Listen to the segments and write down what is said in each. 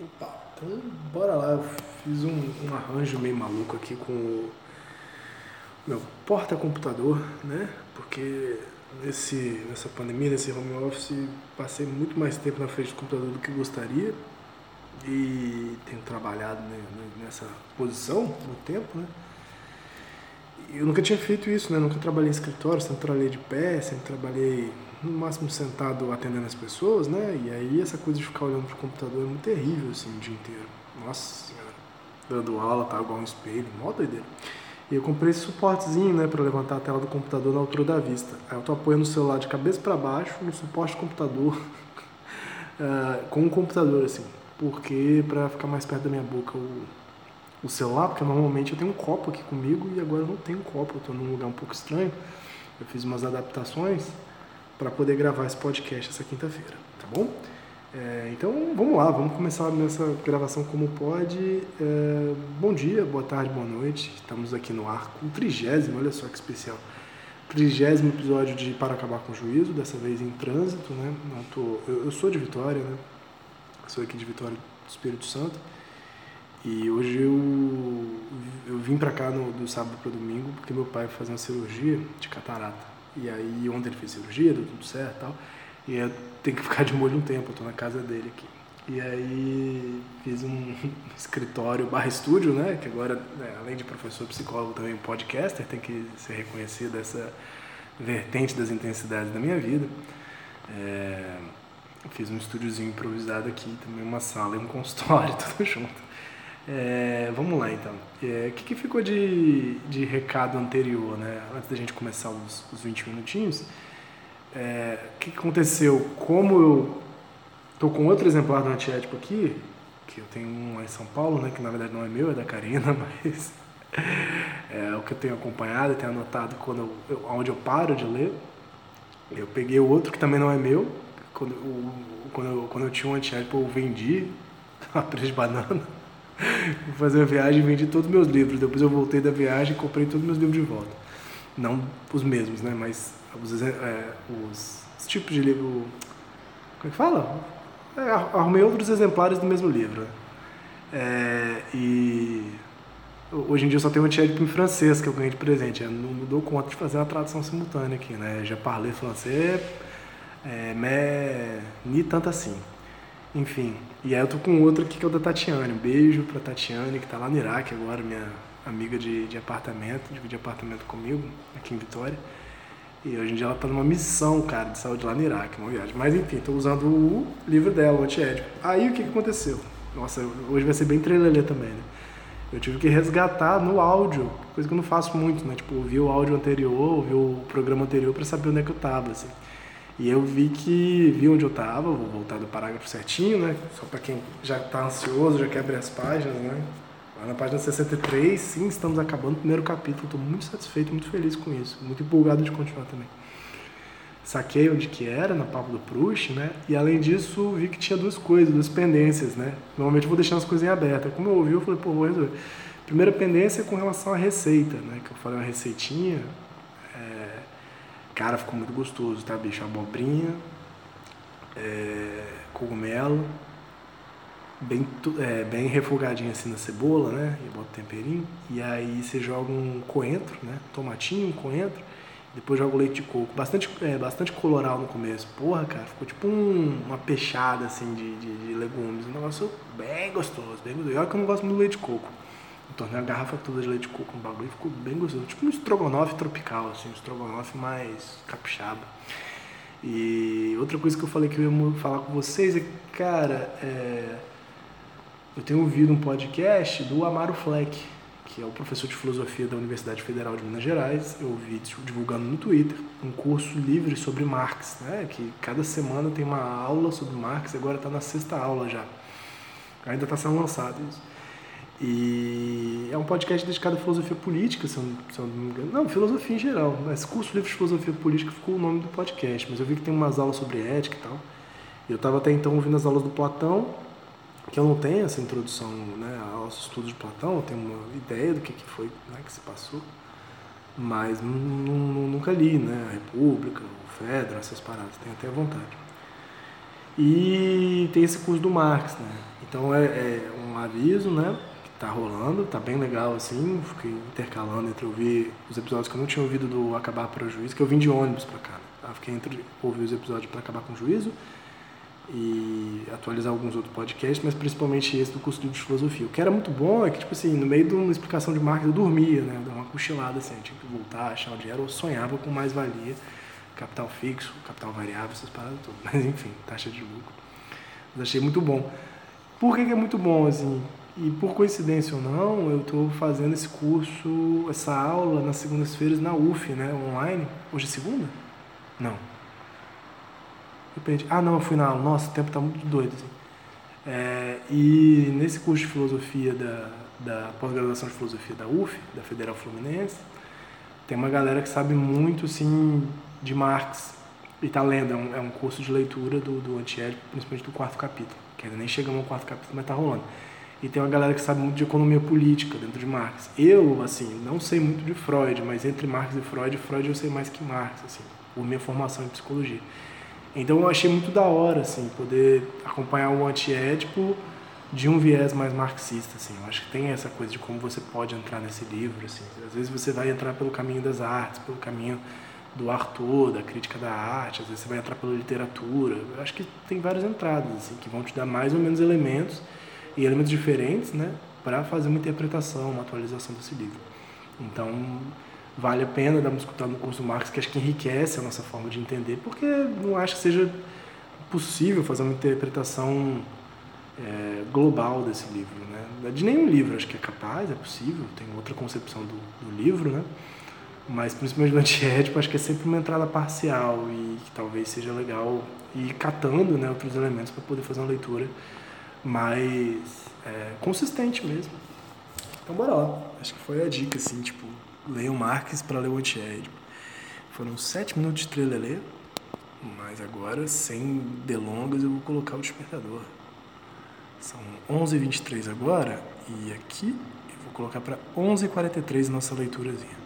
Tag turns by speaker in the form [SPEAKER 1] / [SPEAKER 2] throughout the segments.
[SPEAKER 1] Opa, então bora lá. Eu fiz um, um arranjo meio maluco aqui com o meu porta-computador, né? Porque nesse, nessa pandemia, nesse home office, passei muito mais tempo na frente do computador do que gostaria e tenho trabalhado né, nessa posição no tempo, né? Eu nunca tinha feito isso, né? Nunca trabalhei em escritório, sempre trabalhei de pé, sempre trabalhei no máximo sentado atendendo as pessoas, né? E aí essa coisa de ficar olhando pro computador é muito terrível, assim, o dia inteiro. Nossa senhora. Dando aula, tá igual um espelho, mó doideira. E eu comprei esse suportezinho, né, para levantar a tela do computador na altura da vista. Aí eu tô apoiando o celular de cabeça para baixo no suporte do computador, uh, com o computador, assim. Porque para ficar mais perto da minha boca o, o celular, porque normalmente eu tenho um copo aqui comigo e agora eu não tenho um copo, eu tô num lugar um pouco estranho. Eu fiz umas adaptações para poder gravar esse podcast essa quinta-feira, tá bom? É, então vamos lá, vamos começar nessa gravação como pode. É, bom dia, boa tarde, boa noite. Estamos aqui no ar com o trigésimo, olha só que especial. Trigésimo episódio de Para Acabar com o Juízo, dessa vez em trânsito, né? Tô, eu, eu sou de Vitória, né? Sou aqui de Vitória do Espírito Santo. E hoje eu, eu vim para cá no, do sábado para domingo porque meu pai fazia uma cirurgia de catarata. E aí ontem ele fez cirurgia, deu tudo certo e tal. E eu tenho que ficar de molho um tempo, eu tô na casa dele aqui. E aí fiz um escritório barra estúdio, né? Que agora, né, além de professor psicólogo, também podcaster, tem que ser reconhecido essa vertente das intensidades da minha vida. É, fiz um estúdiozinho improvisado aqui, também uma sala e um consultório, tudo junto. É, vamos lá então. É, o que, que, ficou de, de recado anterior, né? Antes da gente começar os, os 20 minutinhos. É, o que, que aconteceu? Como eu tô com outro exemplar do antiético aqui, que eu tenho um lá em São Paulo, né? Que na verdade não é meu, é da Karina, mas é o que eu tenho acompanhado, tenho anotado quando eu, eu, onde eu paro de ler. Eu peguei o outro que também não é meu. Quando, quando, eu, quando eu tinha um antiético eu vendi a de banana. Fui fazer a viagem e vendi todos os meus livros. Depois eu voltei da viagem e comprei todos os meus livros de volta. Não os mesmos, né? Mas os, é, os, os tipos de livro. Como é que fala? É, arrumei outros exemplares do mesmo livro. É, e hoje em dia eu só tenho um antiédipo em francês que eu ganhei de presente. Eu não, dou conta de fazer uma tradução simultânea aqui, né? Já parlei francês, é, mais ni tanto assim. Enfim, e aí eu tô com outro aqui que é o da Tatiane. Um beijo pra Tatiane, que tá lá no Iraque agora, minha amiga de, de apartamento, divide apartamento comigo, aqui em Vitória. E hoje em dia ela tá numa missão, cara, de saúde lá no Iraque, uma viagem. Mas enfim, tô usando o livro dela, o antiético. Aí o que, que aconteceu? Nossa, hoje vai ser bem trelelê também, né? Eu tive que resgatar no áudio, coisa que eu não faço muito, né? Tipo, ouvir o áudio anterior, ouvir o programa anterior para saber onde é que eu tava, assim. E eu vi que, vi onde eu estava, vou voltar do parágrafo certinho, né? Só para quem já está ansioso, já quer abrir as páginas, né? Lá na página 63, sim, estamos acabando o primeiro capítulo. Estou muito satisfeito, muito feliz com isso. Muito empolgado de continuar também. Saquei onde que era, na Papo do Proust, né? E além disso, vi que tinha duas coisas, duas pendências, né? Normalmente eu vou deixando as coisas em aberto. Como eu ouvi, eu falei, pô, vou resolver. Primeira pendência é com relação à receita, né? Que eu falei uma receitinha, Cara, ficou muito gostoso, tá, bicho? Abobrinha, é, cogumelo, bem, é, bem refogadinho assim na cebola, né? E bota temperinho. E aí você joga um coentro, né? Tomatinho, um coentro. Depois joga o leite de coco. Bastante, é, bastante coloral no começo. Porra, cara, ficou tipo um, uma peixada assim de, de, de, legumes. Um negócio bem gostoso, bem gostoso. E olha que eu não gosto muito de leite de coco tornei a garrafa toda de leite de coco no bagulho ficou bem gostoso. Tipo um estrogonofe tropical, assim, um estrogonofe mais capixaba. E outra coisa que eu falei que eu ia falar com vocês é cara, é... eu tenho ouvido um podcast do Amaro Fleck, que é o professor de filosofia da Universidade Federal de Minas Gerais. Eu vi divulgando no Twitter um curso livre sobre Marx, né? que cada semana tem uma aula sobre Marx, agora está na sexta aula já. Ainda está sendo lançado isso. E é um podcast dedicado à filosofia política, se eu, se eu não me engano. Não, filosofia em geral. Mas curso livre de filosofia política ficou o nome do podcast. Mas eu vi que tem umas aulas sobre ética e tal. Eu estava até então ouvindo as aulas do Platão, que eu não tenho essa introdução né, aos estudos de Platão, eu tenho uma ideia do que, que foi né, que se passou, mas nunca li, né? A República, o Fedra, essas paradas, tenho até vontade. E tem esse curso do Marx, né? Então é, é um aviso, né? Tá rolando, tá bem legal assim. Fiquei intercalando entre ouvir os episódios que eu não tinha ouvido do Acabar para o Juízo, que eu vim de ônibus para cá. Né? Fiquei entre ouvir os episódios para acabar com o juízo e atualizar alguns outros podcasts, mas principalmente esse do curso de filosofia. O que era muito bom é que, tipo assim, no meio de uma explicação de marketing eu dormia, né? Eu dava uma cochilada assim, eu tinha que voltar, achar onde era, eu sonhava com mais-valia, capital fixo, capital variável, essas paradas todas. Mas enfim, taxa de lucro. Mas achei muito bom. Por que, que é muito bom, assim? E por coincidência ou não, eu estou fazendo esse curso, essa aula nas segundas-feiras na UF, né? Online. Hoje é segunda? Não. Repente, ah não, eu fui na aula, nossa, o tempo está muito doido. Assim. É, e nesse curso de filosofia da, da pós-graduação de filosofia da UF, da Federal Fluminense, tem uma galera que sabe muito assim de Marx e está lendo. É um, é um, curso de leitura do, do Antiédipo, principalmente do quarto capítulo, que ainda nem chegamos ao quarto capítulo, mas está rolando. E tem uma galera que sabe muito de economia política dentro de Marx. Eu, assim, não sei muito de Freud, mas entre Marx e Freud, Freud eu sei mais que Marx, assim, por minha formação em psicologia. Então eu achei muito da hora, assim, poder acompanhar o antiédipo de um viés mais marxista, assim. Eu acho que tem essa coisa de como você pode entrar nesse livro, assim. Às vezes você vai entrar pelo caminho das artes, pelo caminho do Arthur, da crítica da arte, às vezes você vai entrar pela literatura. Eu acho que tem várias entradas, assim, que vão te dar mais ou menos elementos e elementos diferentes, né, para fazer uma interpretação, uma atualização desse livro. Então, vale a pena dar uma escutada no curso do Marx, que acho que enriquece a nossa forma de entender, porque não acho que seja possível fazer uma interpretação é, global desse livro, né? De nenhum livro acho que é capaz, é possível, tem outra concepção do, do livro, né? Mas principalmente do antiético, acho que é sempre uma entrada parcial e que talvez seja legal ir catando né, outros elementos para poder fazer uma leitura mais é, consistente mesmo. Então bora lá. Acho que foi a dica, assim, tipo, leio Marx para ler o Antiédipo. Foram sete minutos de trelelê, mas agora, sem delongas, eu vou colocar o despertador. São 11h23 agora, e aqui eu vou colocar para 11h43 nossa leiturazinha.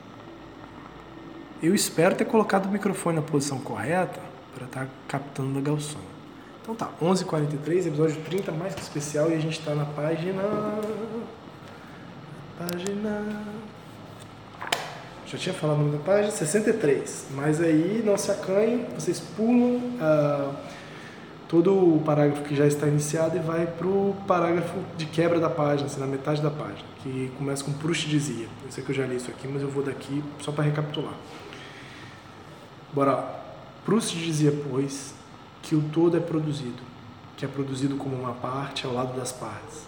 [SPEAKER 1] Eu espero ter colocado o microfone na posição correta para estar tá captando o som. Então tá, 11h43, episódio 30 mais que especial, e a gente está na página... Página já tinha falado no nome da página, 63. Mas aí não se acanhem, vocês pulam ah, todo o parágrafo que já está iniciado e vai para o parágrafo de quebra da página, assim, na metade da página, que começa com Proust dizia. Eu sei que eu já li isso aqui, mas eu vou daqui só para recapitular. Bora lá. Proust dizia, pois, que o todo é produzido, que é produzido como uma parte ao lado das partes,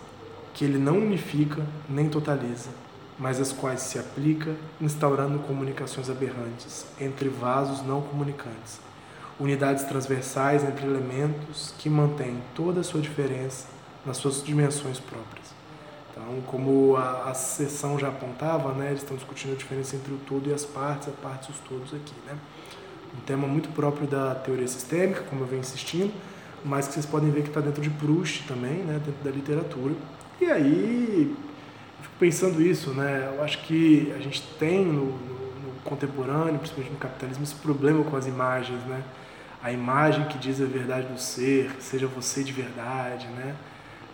[SPEAKER 1] que ele não unifica nem totaliza, mas as quais se aplica instaurando comunicações aberrantes entre vasos não comunicantes, unidades transversais entre elementos que mantêm toda a sua diferença nas suas dimensões próprias. Então, como a, a sessão já apontava, né, eles estão discutindo a diferença entre o todo e as partes, a parte e os todos aqui. Né? Um tema muito próprio da teoria sistêmica, como eu venho insistindo, mas que vocês podem ver que está dentro de Proust também, né, dentro da literatura. E aí, fico pensando isso, né? Eu acho que a gente tem no, no, no, contemporâneo, principalmente no capitalismo, esse problema com as imagens, né? A imagem que diz a verdade do ser, seja você de verdade, né?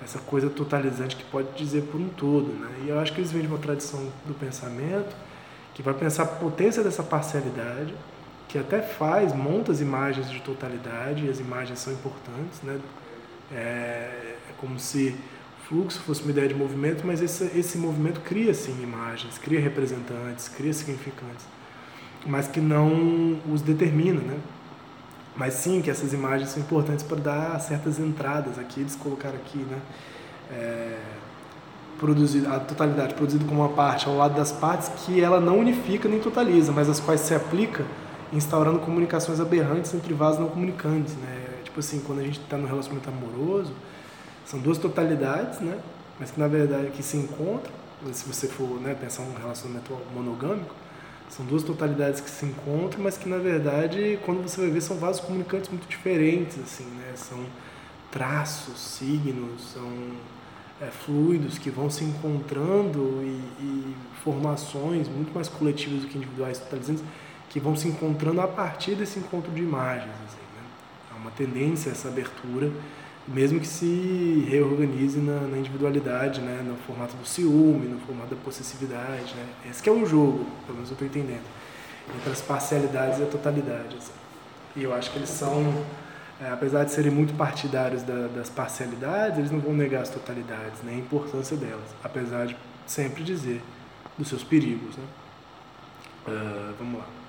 [SPEAKER 1] Essa coisa totalizante que pode dizer por um todo, né? E eu acho que eles vêm de uma tradição do pensamento que vai pensar a potência dessa parcialidade, que até faz, monta as imagens de totalidade, e as imagens são importantes, né? É, é como se fluxo fosse uma ideia de movimento, mas esse, esse movimento cria sim imagens, cria representantes, cria significantes, mas que não os determina, né? Mas sim que essas imagens são importantes para dar certas entradas aqui, eles colocaram aqui, né? É, produzido, a totalidade produzida como uma parte ao lado das partes que ela não unifica nem totaliza, mas as quais se aplica instaurando comunicações aberrantes entre vasos não comunicantes, né? Tipo assim, quando a gente está no relacionamento amoroso, são duas totalidades, né? Mas que na verdade que se encontram, se você for né, pensar um relacionamento monogâmico, são duas totalidades que se encontram, mas que na verdade, quando você vai ver, são vasos comunicantes muito diferentes, assim, né? São traços, signos, são é, fluidos que vão se encontrando e, e, formações muito mais coletivas do que individuais totalizantes que vão se encontrando a partir desse encontro de imagens. Assim, né? Há uma tendência essa abertura, mesmo que se reorganize na, na, individualidade, né? no formato do ciúme, no formato da possessividade. Né? Esse é o jogo, pelo menos eu estou entendendo, entre as parcialidades e a totalidade. Assim. E eu acho que eles são é, apesar de serem muito partidários da, das parcialidades, eles não vão negar as totalidades, nem a importância delas, apesar de sempre dizer dos seus perigos. Né? Uh, vamos lá.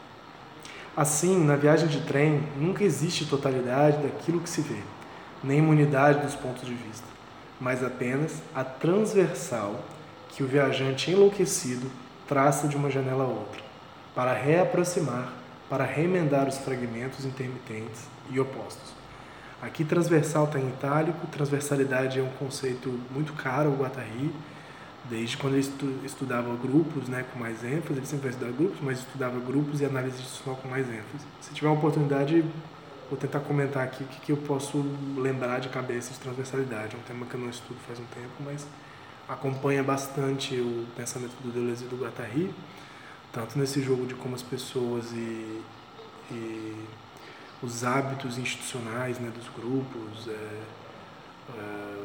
[SPEAKER 1] Assim, na viagem de trem, nunca existe totalidade daquilo que se vê, nem imunidade dos pontos de vista, mas apenas a transversal que o viajante enlouquecido traça de uma janela a outra, para reaproximar, para remendar os fragmentos intermitentes e opostos. Aqui transversal está em itálico, transversalidade é um conceito muito caro ao Guattari, desde quando ele estudava grupos né, com mais ênfase, ele sempre vai estudar grupos, mas estudava grupos e análise institucional com mais ênfase. Se tiver uma oportunidade, vou tentar comentar aqui o que, que eu posso lembrar de cabeça de transversalidade. É um tema que eu não estudo faz um tempo, mas acompanha bastante o pensamento do Deleuze e do Guattari, tanto nesse jogo de como as pessoas e, e os hábitos institucionais né, dos grupos, é, é,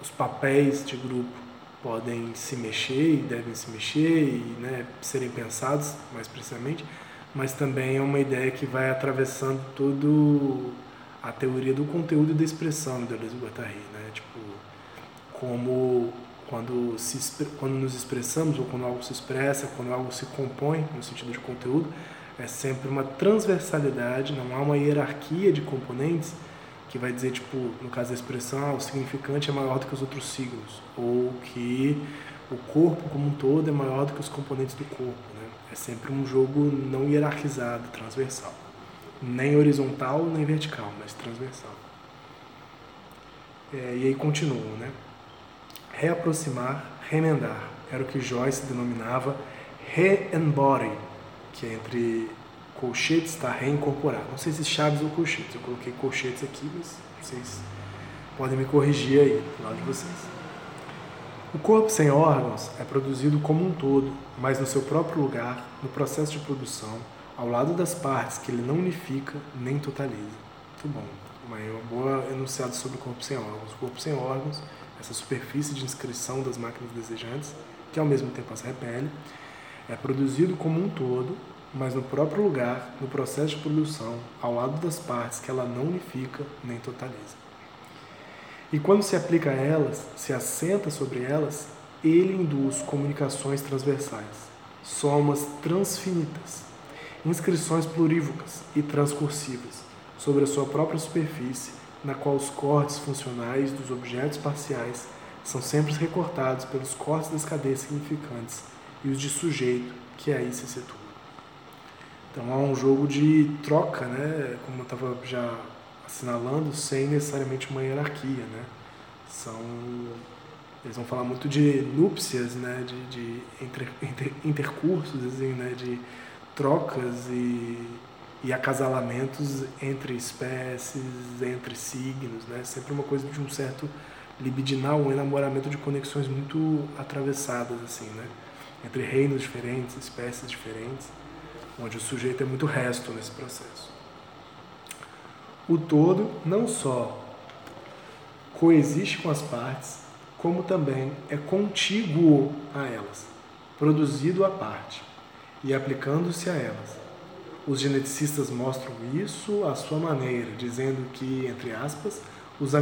[SPEAKER 1] os papéis de grupo podem se mexer e devem se mexer e né, serem pensados mais precisamente, mas também é uma ideia que vai atravessando todo a teoria do conteúdo e da expressão do Deleuze Guattari, né? Tipo, como quando, se, quando nos expressamos ou quando algo se expressa, quando algo se compõe no sentido de conteúdo, é sempre uma transversalidade, não há uma hierarquia de componentes que vai dizer, tipo, no caso da expressão, o significante é maior do que os outros signos, ou que o corpo como um todo é maior do que os componentes do corpo. Né? É sempre um jogo não hierarquizado, transversal. Nem horizontal, nem vertical, mas transversal. É, e aí continua, né? Reaproximar, remendar, era o que Joyce denominava re-embody, que é entre colchetes está reincorporar. Não sei se chaves ou colchetes, eu coloquei colchetes aqui, mas vocês podem me corrigir aí, do lado de vocês. O corpo sem órgãos é produzido como um todo, mas no seu próprio lugar, no processo de produção, ao lado das partes que ele não unifica nem totaliza. Muito bom. Uma boa enunciado sobre o corpo sem órgãos. O corpo sem órgãos, essa superfície de inscrição das máquinas desejantes, que ao mesmo tempo as repele, é produzido como um todo, mas no próprio lugar, no processo de produção, ao lado das partes que ela não unifica nem totaliza. E quando se aplica a elas, se assenta sobre elas, ele induz comunicações transversais, somas transfinitas, inscrições plurívocas e transcursivas sobre a sua própria superfície, na qual os cortes funcionais dos objetos parciais são sempre recortados pelos cortes das cadeias significantes e os de sujeito, que aí se situa. Então há um jogo de troca, né? como eu estava já assinalando, sem necessariamente uma hierarquia. Né? São, eles vão falar muito de núpcias, né? de, de inter, inter, intercursos, assim, né? de trocas e, e acasalamentos entre espécies, entre signos. Né? Sempre uma coisa de um certo libidinal, um enamoramento de conexões muito atravessadas. assim, né? entre reinos diferentes, espécies diferentes, onde o sujeito é muito resto nesse processo. O todo não só coexiste com as partes, como também é contíguo a elas, produzido à parte e aplicando-se a elas. Os geneticistas mostram isso à sua maneira, dizendo que, entre aspas, os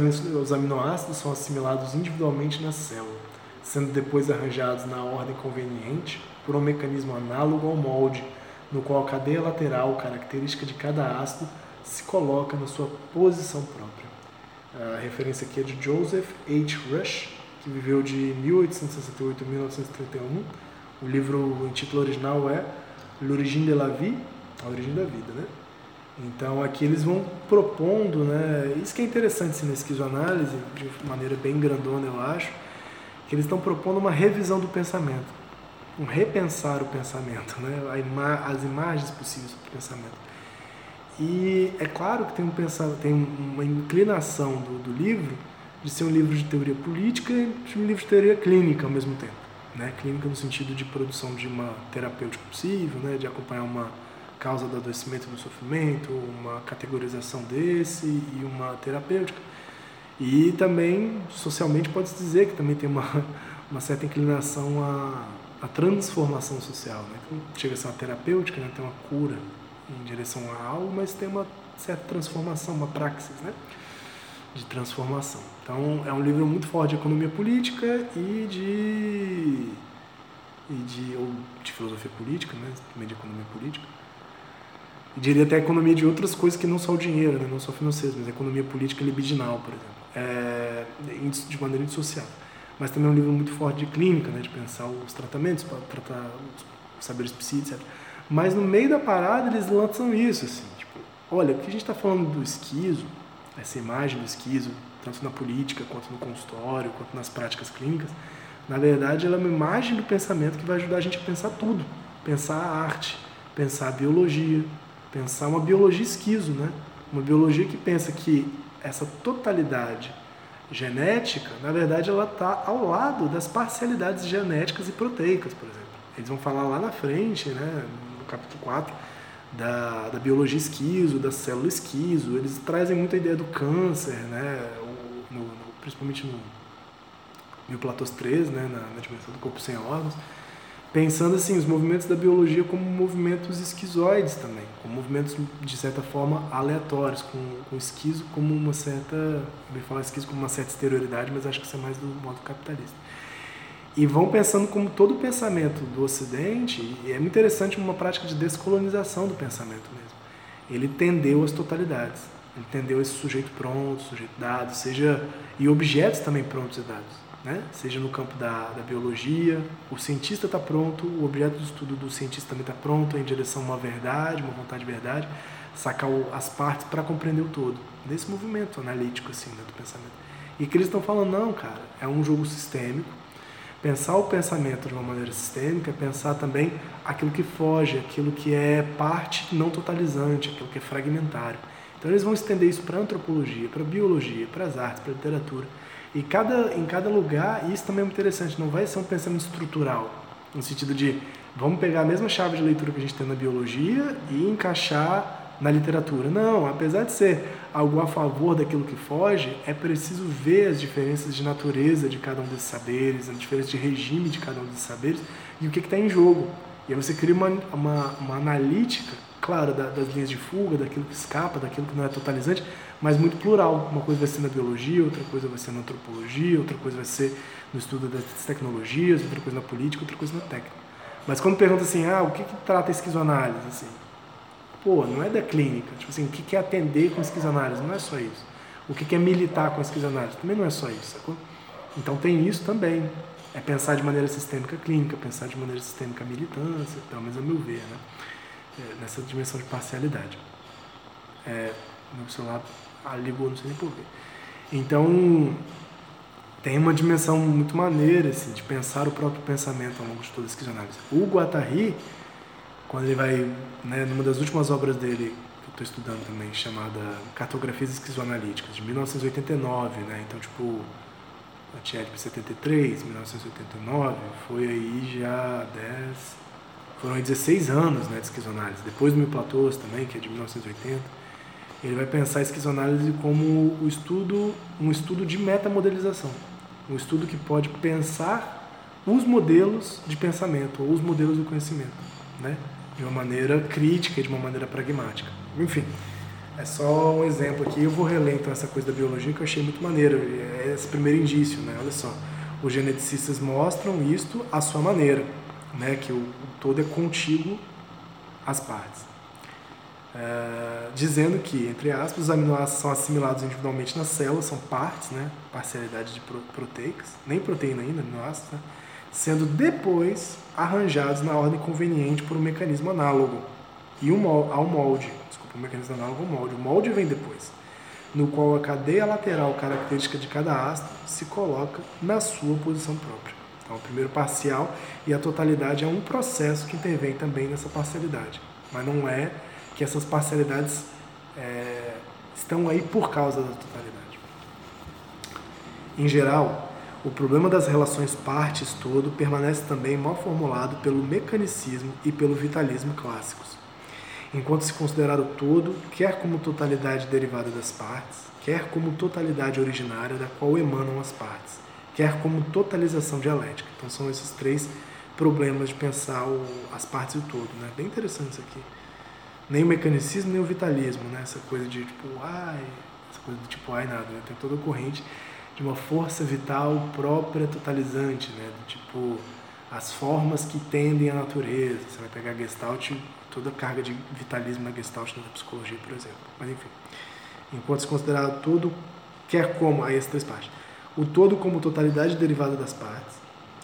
[SPEAKER 1] aminoácidos são assimilados individualmente na célula sendo depois arranjados na ordem conveniente por um mecanismo análogo ao molde, no qual a cadeia lateral característica de cada ácido se coloca na sua posição própria. A referência aqui é de Joseph H. Rush, que viveu de 1868 a 1931. O livro, o título original é L'origine de la vie, a origem da vida, né? Então aqui eles vão propondo, né? Isso que é interessante assim, na esquizoanálise, de maneira bem grandona eu acho, que eles estão propondo uma revisão do pensamento, um repensar o pensamento, né? Ima as imagens possíveis do pensamento. E é claro que tem, um pensar, tem uma inclinação do, do livro de ser um livro de teoria política e um livro de teoria clínica ao mesmo tempo. Né? Clínica no sentido de produção de uma terapêutica possível, né? de acompanhar uma causa do adoecimento do sofrimento, uma categorização desse e uma terapêutica. E também, socialmente, pode-se dizer que também tem uma, uma certa inclinação à, à transformação social. Né? Então, chega a ser uma terapêutica, né? tem uma cura em direção a algo, mas tem uma certa transformação, uma praxis né? de transformação. Então, é um livro muito forte de economia política e de, e de, ou de filosofia política, né? também de economia política. E diria até economia de outras coisas que não só o dinheiro, né? não só financeiro, mas economia política libidinal, por exemplo, é, de maneira indissociável. Mas também é um livro muito forte de clínica, né? de pensar os tratamentos, para tratar os saberes psíquicos, etc. Mas no meio da parada eles lançam isso, assim, tipo, olha, o que a gente está falando do esquizo, essa imagem do esquizo, tanto na política, quanto no consultório, quanto nas práticas clínicas, na verdade ela é uma imagem do pensamento que vai ajudar a gente a pensar tudo. Pensar a arte, pensar a biologia, pensar uma biologia esquizo, né? Uma biologia que pensa que essa totalidade genética, na verdade, ela está ao lado das parcialidades genéticas e proteicas, por exemplo. Eles vão falar lá na frente, né, capítulo 4, da, da biologia esquizo, da célula esquizo. Eles trazem muita ideia do câncer, né? No, no, principalmente no Mioplatos 3, né? Na, na, dimensão do corpo sem órgãos. Pensando assim, os movimentos da biologia como movimentos esquizoides também, como movimentos de certa forma aleatórios, com, com esquizo como uma certa, bem falar esquizo como uma certa exterioridade, mas acho que isso é mais do modo capitalista e vão pensando como todo pensamento do Ocidente, e é muito interessante uma prática de descolonização do pensamento mesmo. Ele tendeu às totalidades, ele tendeu esse sujeito pronto, sujeito dado, seja e objetos também prontos e dados, né? Seja no campo da, da biologia, o cientista está pronto, o objeto de estudo do cientista também está pronto em direção a uma verdade, uma vontade de verdade, sacar as partes para compreender o todo. Nesse movimento analítico assim, né, do pensamento. E que eles estão falando, não, cara, é um jogo sistêmico Pensar o pensamento de uma maneira sistêmica é pensar também aquilo que foge, aquilo que é parte não totalizante, aquilo que é fragmentário. Então eles vão estender isso para a antropologia, para a biologia, para as artes, para a literatura. E cada, em cada lugar, isso também é muito interessante, não vai ser um pensamento estrutural, no sentido de vamos pegar a mesma chave de leitura que a gente tem na biologia e encaixar na literatura. Não, apesar de ser algo a favor daquilo que foge, é preciso ver as diferenças de natureza de cada um desses saberes, a diferença de regime de cada um desses saberes e o que está em jogo. E aí você cria uma, uma, uma analítica, claro, da, das linhas de fuga, daquilo que escapa, daquilo que não é totalizante, mas muito plural. Uma coisa vai ser na biologia, outra coisa vai ser na antropologia, outra coisa vai ser no estudo das tecnologias, outra coisa na política, outra coisa na técnica. Mas quando pergunta assim, ah, o que, que trata a esquizoanálise? Assim, pô, não é da clínica. Tipo assim, o que é atender com esquizoanálise? Não é só isso. O que é militar com esquizoanálise? Também não é só isso, sacou? Então tem isso também. É pensar de maneira sistêmica clínica, pensar de maneira sistêmica militância, pelo menos a meu ver, né? Nessa dimensão de parcialidade. É, meu celular ligou, não sei nem porquê. Então, tem uma dimensão muito maneira assim, de pensar o próprio pensamento ao longo de toda a esquizoanálise. O Guattari, quando ele vai, né, numa das últimas obras dele, que eu estou estudando também, chamada Cartografias Esquizoanalíticas, de 1989, né, então tipo, a TED 73, 1989, foi aí já 10, foram aí 16 anos né, de esquizoanálise, depois do Mil Platôs também, que é de 1980, ele vai pensar a esquizoanálise como o estudo, um estudo de metamodelização, um estudo que pode pensar os modelos de pensamento, ou os modelos do conhecimento, né? de uma maneira crítica de uma maneira pragmática. Enfim, é só um exemplo aqui. Eu vou reler então essa coisa da biologia que eu achei muito maneiro. É esse primeiro indício, né? Olha só, os geneticistas mostram isto à sua maneira, né? Que o, todo é contíguo às partes. é, dizendo que, entre aspas, os aminoácidos são assimilados individualmente nas células, são partes, né, parcialidade de proteicas, nem proteína ainda, aminoácidos, né, sendo depois arranjados na ordem conveniente por um mecanismo análogo e um, ao molde, desculpa, um mecanismo análogo ao molde, o molde vem depois, no qual a cadeia lateral característica de cada ácido se coloca na sua posição própria. Então, o primeiro parcial e a totalidade é um processo que intervém também nessa parcialidade, mas não é que essas parcialidades é, estão aí por causa da totalidade. Em geral, o problema das relações partes-todo permanece também mal formulado pelo mecanicismo e pelo vitalismo clássicos. Enquanto se considerar o todo, quer como totalidade derivada das partes, quer como totalidade originária da qual emanam as partes, quer como totalização dialética. Então são esses três problemas de pensar o, as partes e o todo. Né? Bem interessante isso aqui nem o mecanicismo, nem o vitalismo, né? Essa coisa de tipo, ai, essa coisa do tipo, ai, nada, né? Tem toda a corrente de uma força vital própria totalizante, né? Do tipo, as formas que tendem à natureza. Você vai pegar Gestalt, toda a carga de vitalismo na Gestalt na psicologia, por exemplo. Mas enfim, enquanto se considerar tudo, quer como, aí as três partes, o todo como totalidade derivada das partes,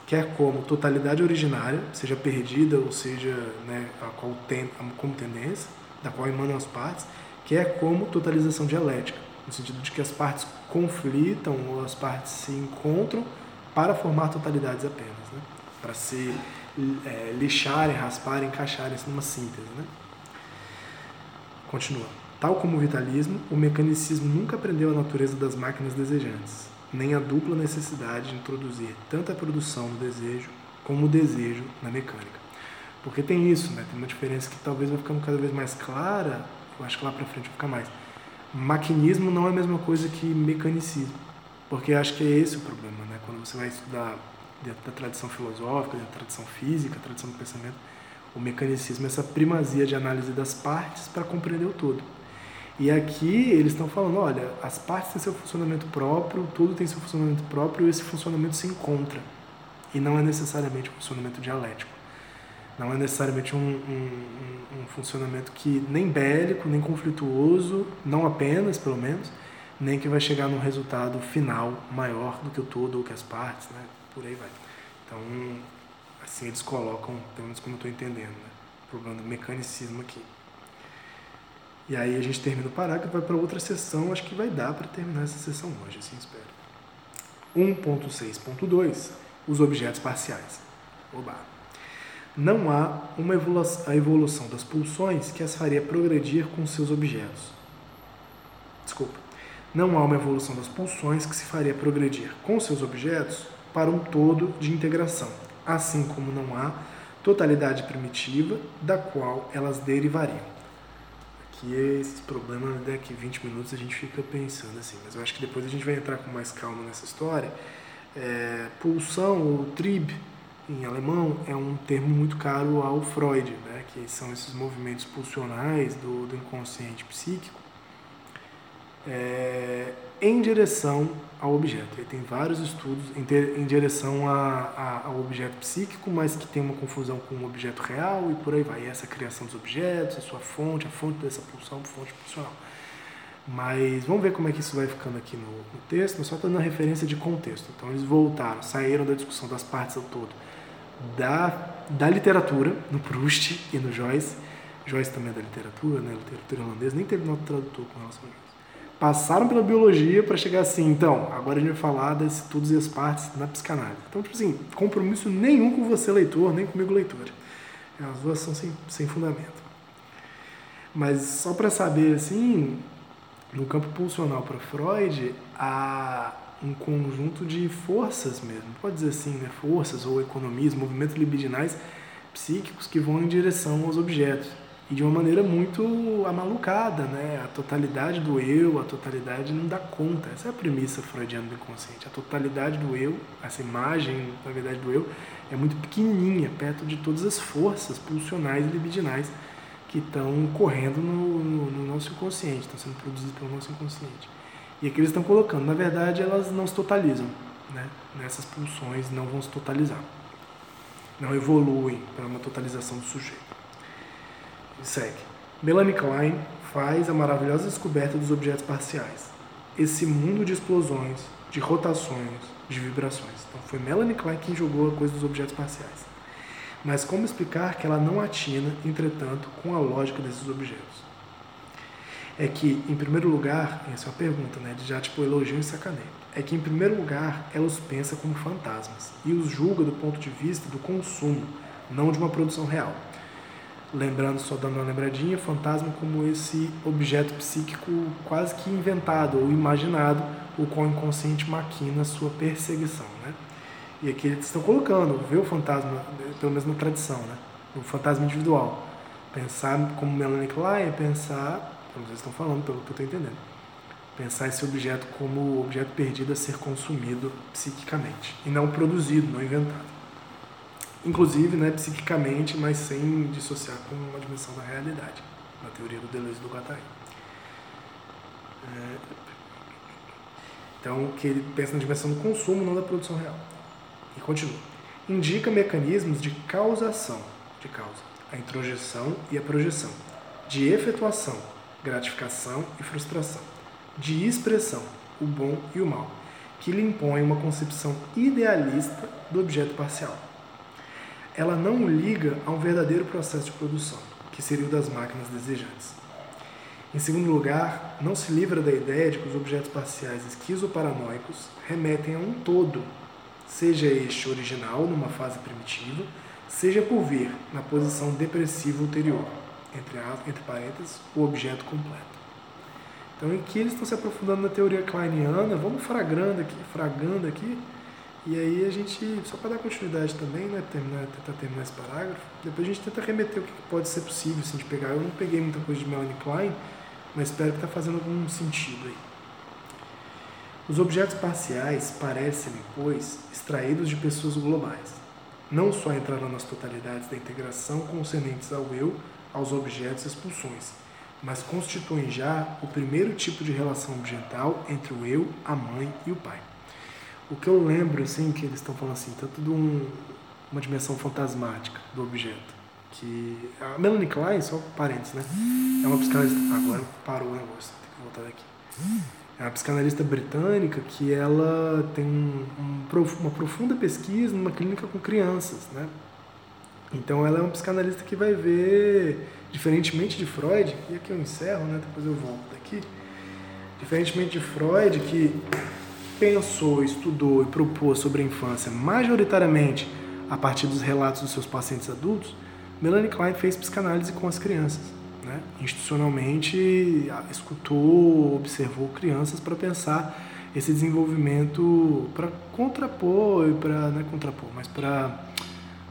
[SPEAKER 1] quer como totalidade originária, seja perdida ou seja né, a qual tem, como tendência, da qual emanam as partes, quer como totalização dialética, no sentido de que as partes conflitam ou as partes se encontram para formar totalidades apenas, né? para se é, lixarem, rasparem, encaixarem-se numa síntese. Né? Continua. Tal como o vitalismo, o mecanicismo nunca aprendeu a natureza das máquinas desejantes nem a dupla necessidade de introduzir tanto a produção do desejo como o desejo na mecânica. Porque tem isso, né? tem uma diferença que talvez vai ficando cada vez mais clara, eu acho que lá para frente vai ficar mais. Maquinismo não é a mesma coisa que mecanicismo, porque acho que é esse o problema, né? quando você vai estudar dentro da tradição filosófica, dentro da tradição física, tradição do pensamento, o mecanicismo é essa primazia de análise das partes para compreender o todo. E aqui eles estão falando, olha, as partes têm seu funcionamento próprio, tudo tem seu funcionamento próprio e esse funcionamento se encontra. E não é necessariamente um funcionamento dialético. Não é necessariamente um, um, um funcionamento que nem bélico, nem conflituoso, não apenas, pelo menos, nem que vai chegar num resultado final maior do que o todo ou que as partes, né? Por aí vai. Então, assim eles colocam, pelo menos como eu estou entendendo, né? o problema do mecanicismo aqui. E aí a gente termina o parágrafo, vai para outra sessão, acho que vai dar para terminar essa sessão hoje, assim espero. 1.6.2 Os objetos parciais. Oba. Não há uma evolução, a evolução das pulsões que as faria progredir com seus objetos. Desculpa. Não há uma evolução das pulsões que se faria progredir com seus objetos para um todo de integração, assim como não há totalidade primitiva da qual elas derivariam que esses problemas daqui 20 minutos a gente fica pensando assim, mas eu acho que depois a gente vai entrar com mais calma nessa história. É, pulsão ou Trieb em alemão é um termo muito caro ao Freud, né, que são esses movimentos pulsionais do, do inconsciente psíquico é, em direção ao objeto. Ele tem vários estudos em, ter, em direção a, a, ao objeto psíquico, mas que tem uma confusão com o objeto real e por aí vai. E essa criação dos objetos, a sua fonte, a fonte dessa pulsão, fonte pulsional. Mas vamos ver como é que isso vai ficando aqui no, no texto, só dando a referência de contexto. Então eles voltaram, saíram da discussão das partes ao todo da, da literatura, no Proust e no Joyce. Joyce também é da literatura, né? literatura holandesa, nem teve nota tradutor com relação a passaram pela biologia para chegar assim, então, agora a gente vai falar das estudos e as partes na psicanálise. Então, tipo assim, compromisso nenhum com você, leitor, nem comigo, leitor. As duas são sem, sem fundamento. Mas só para saber, assim, no campo pulsional para Freud, há um conjunto de forças mesmo, pode dizer assim, né? forças ou economias, movimentos libidinais psíquicos que vão em direção aos objetos e de uma maneira muito amalucada, né? A totalidade do eu, a totalidade não dá conta. Essa é a premissa freudiana do inconsciente. A totalidade do eu, essa imagem, na verdade, do eu, é muito pequenininha, perto de todas as forças pulsionais e libidinais que estão correndo no, no, no nosso inconsciente, estão sendo produzidas pelo nosso inconsciente. E aqui eles estão colocando, na verdade, elas não se totalizam, né? Nessas pulsões não vão se totalizar. Não evoluem para uma totalização do sujeito. Segue. Melanie Klein faz a maravilhosa descoberta dos objetos parciais. Esse mundo de explosões, de rotações, de vibrações. Então foi Melanie Klein quem jogou a coisa dos objetos parciais. Mas como explicar que ela não atina, entretanto, com a lógica desses objetos? É que, em primeiro lugar, essa é uma pergunta, né? De já tipo elogio e sacaneio. É que, em primeiro lugar, ela os pensa como fantasmas e os julga do ponto de vista do consumo, não de uma produção real. Lembrando, só dando uma lembradinha, fantasma como esse objeto psíquico quase que inventado ou imaginado, o qual o inconsciente maquina sua perseguição, né? E aqui eles estão colocando, ver o fantasma, pelo menos na tradição, né? O fantasma individual. Pensar como Melanie Klein é pensar, como vocês estão falando, pelo que eu estou entendendo, pensar esse objeto como objeto perdido a ser consumido psiquicamente e não produzido, não inventado. Inclusive, né, psiquicamente, mas sem dissociar com uma dimensão da realidade, na teoria do Deleuze e do Guattari. É... Então, que ele pensa na dimensão do consumo, não da produção real. E continua. Indica mecanismos de causação, de causa, a introjeção e a projeção, de efetuação, gratificação e frustração, de expressão, o bom e o mal, que lhe impõe uma concepção idealista do objeto parcial. Ela não o liga a um verdadeiro processo de produção, que seria o das máquinas desejantes. Em segundo lugar, não se livra da ideia de que os objetos parciais esquizoparanoicos remetem a um todo seja este original numa fase primitiva, seja por vir na posição depressiva ulterior, entre, entre parênteses, o objeto completo. Então, aqui eles estão se aprofundando na teoria kleiniana, vamos fragando aqui, fragando aqui, e aí a gente, só para dar continuidade também, né, terminar, tentar terminar esse parágrafo, depois a gente tenta remeter o que pode ser possível assim, de pegar. Eu não peguei muita coisa de Melanie Klein, mas espero que está fazendo algum sentido aí. Os objetos parciais parecem, pois, extraídos de pessoas globais. Não só entraram nas totalidades da integração concernentes ao eu, aos objetos e expulsões, mas constituem já o primeiro tipo de relação objetal entre o eu, a mãe e o pai. O que eu lembro, assim, que eles estão falando assim, tanto de um, uma dimensão fantasmática do objeto, que a Melanie Klein, só parênteses, né? É uma psicanalista. Agora parou o negócio, tem que voltar daqui é uma psicanalista britânica que ela tem um, um, uma profunda pesquisa numa clínica com crianças, né? Então ela é uma psicanalista que vai ver, diferentemente de Freud, e aqui eu encerro, né? Depois eu volto daqui. Diferentemente de Freud, que pensou, estudou e propôs sobre a infância majoritariamente a partir dos relatos dos seus pacientes adultos, Melanie Klein fez psicanálise com as crianças né, institucionalmente escutou, observou crianças para pensar esse desenvolvimento para contrapor para não é contrapor, mas para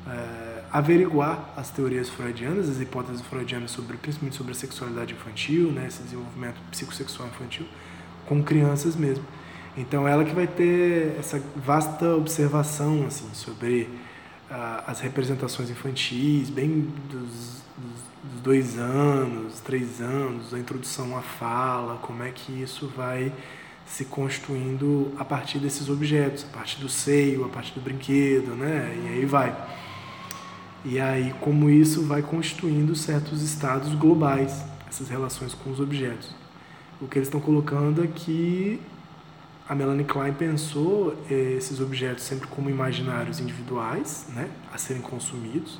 [SPEAKER 1] é, averiguar as teorias freudianas, as hipóteses freudianas sobre principalmente sobre a sexualidade infantil, né, esse desenvolvimento psicossexual infantil com crianças mesmo. Então ela que vai ter essa vasta observação assim sobre uh, as representações infantis, bem dos, dos dos dois anos, três anos, a introdução à fala, como é que isso vai se construindo a partir desses objetos, a partir do seio, a partir do brinquedo, né? E aí vai. E aí como isso vai constituindo certos estados globais, essas relações com os objetos. O que eles estão colocando é que a Melanie Klein pensou eh, esses objetos sempre como imaginários individuais, né, a serem consumidos,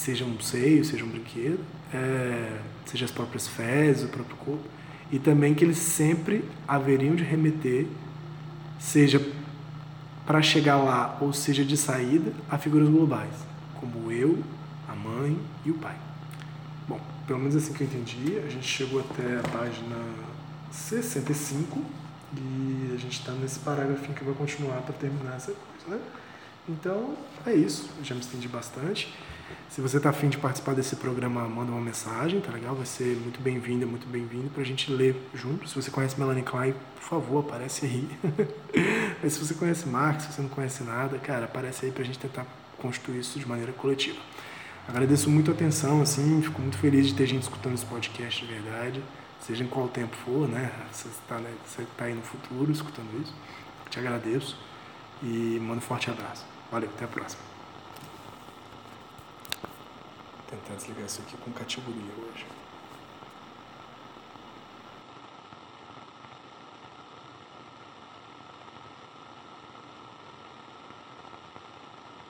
[SPEAKER 1] seja um seio, seja um brinquedo, é, seja as próprias fezes, o próprio corpo, e também que eles sempre haveriam de remeter, seja para chegar lá ou seja de saída, a figuras globais, como eu, a mãe e o pai. Bom, pelo menos assim que eu entendi, a gente chegou até a página 65 e a gente está nesse parágrafo que vai continuar para terminar essa coisa, né? Então, é isso. Eu já me estendi bastante. Se você está afim de participar desse programa, manda uma mensagem, tá legal? Vai ser muito bem-vinda, muito bem-vindo para a gente ler junto. Se você conhece Melanie Klein, por favor, aparece aí. Mas se você conhece Marx, se você não conhece nada, cara, aparece aí para a gente tentar construir isso de maneira coletiva. Agradeço muito a atenção, assim, fico muito feliz de ter gente escutando esse podcast de verdade, seja em qual tempo for, né? Você está né? tá aí no futuro escutando isso. Te agradeço e mando um forte abraço. Valeu, até a próxima. Tentei tentar desligar isso aqui com categoria hoje.